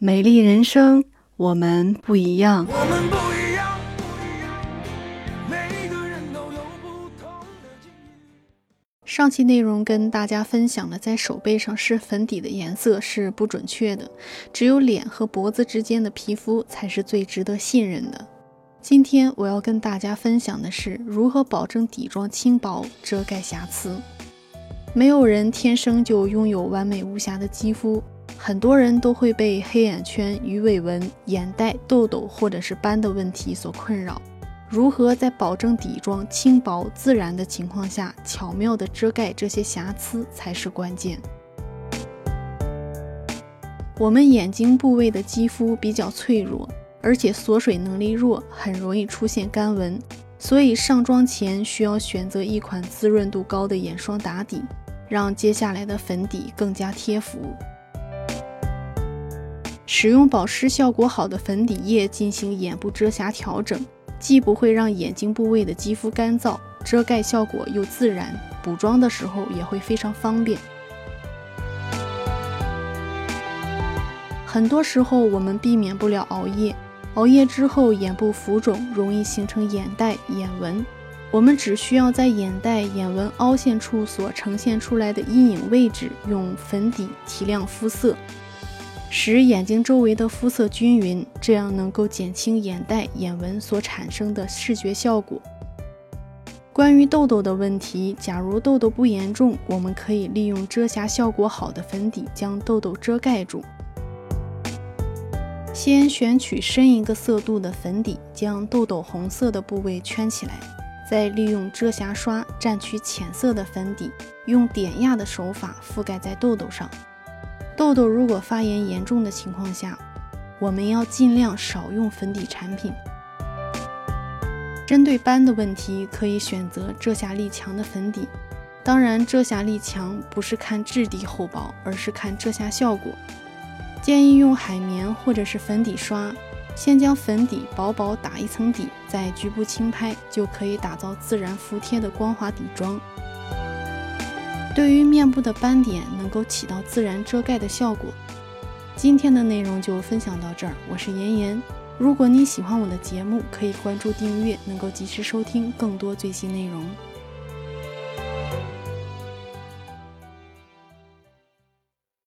美丽人生，我们不一样。我们不一样，不一样，每个人都有不同的境遇。上期内容跟大家分享了，在手背上试粉底的颜色是不准确的，只有脸和脖子之间的皮肤才是最值得信任的。今天我要跟大家分享的是如何保证底妆轻薄，遮盖瑕疵。没有人天生就拥有完美无瑕的肌肤。很多人都会被黑眼圈、鱼尾纹、眼袋、痘痘或者是斑的问题所困扰。如何在保证底妆轻薄自然的情况下，巧妙地遮盖这些瑕疵才是关键。我们眼睛部位的肌肤比较脆弱，而且锁水能力弱，很容易出现干纹，所以上妆前需要选择一款滋润度高的眼霜打底，让接下来的粉底更加贴服。使用保湿效果好的粉底液进行眼部遮瑕调整，既不会让眼睛部位的肌肤干燥，遮盖效果又自然，补妆的时候也会非常方便。很多时候我们避免不了熬夜，熬夜之后眼部浮肿，容易形成眼袋、眼纹。我们只需要在眼袋、眼纹凹陷处所呈现出来的阴影位置，用粉底提亮肤色。使眼睛周围的肤色均匀，这样能够减轻眼袋、眼纹所产生的视觉效果。关于痘痘的问题，假如痘痘不严重，我们可以利用遮瑕效果好的粉底将痘痘遮盖住。先选取深一个色度的粉底，将痘痘红色的部位圈起来，再利用遮瑕刷蘸取浅色的粉底，用点压的手法覆盖在痘痘上。痘痘如果发炎严重的情况下，我们要尽量少用粉底产品。针对斑的问题，可以选择遮瑕力强的粉底。当然，遮瑕力强不是看质地厚薄，而是看遮瑕效果。建议用海绵或者是粉底刷，先将粉底薄薄打一层底，再局部轻拍，就可以打造自然服帖的光滑底妆。对于面部的斑点，能够起到自然遮盖的效果。今天的内容就分享到这儿，我是妍妍。如果你喜欢我的节目，可以关注订阅，能够及时收听更多最新内容。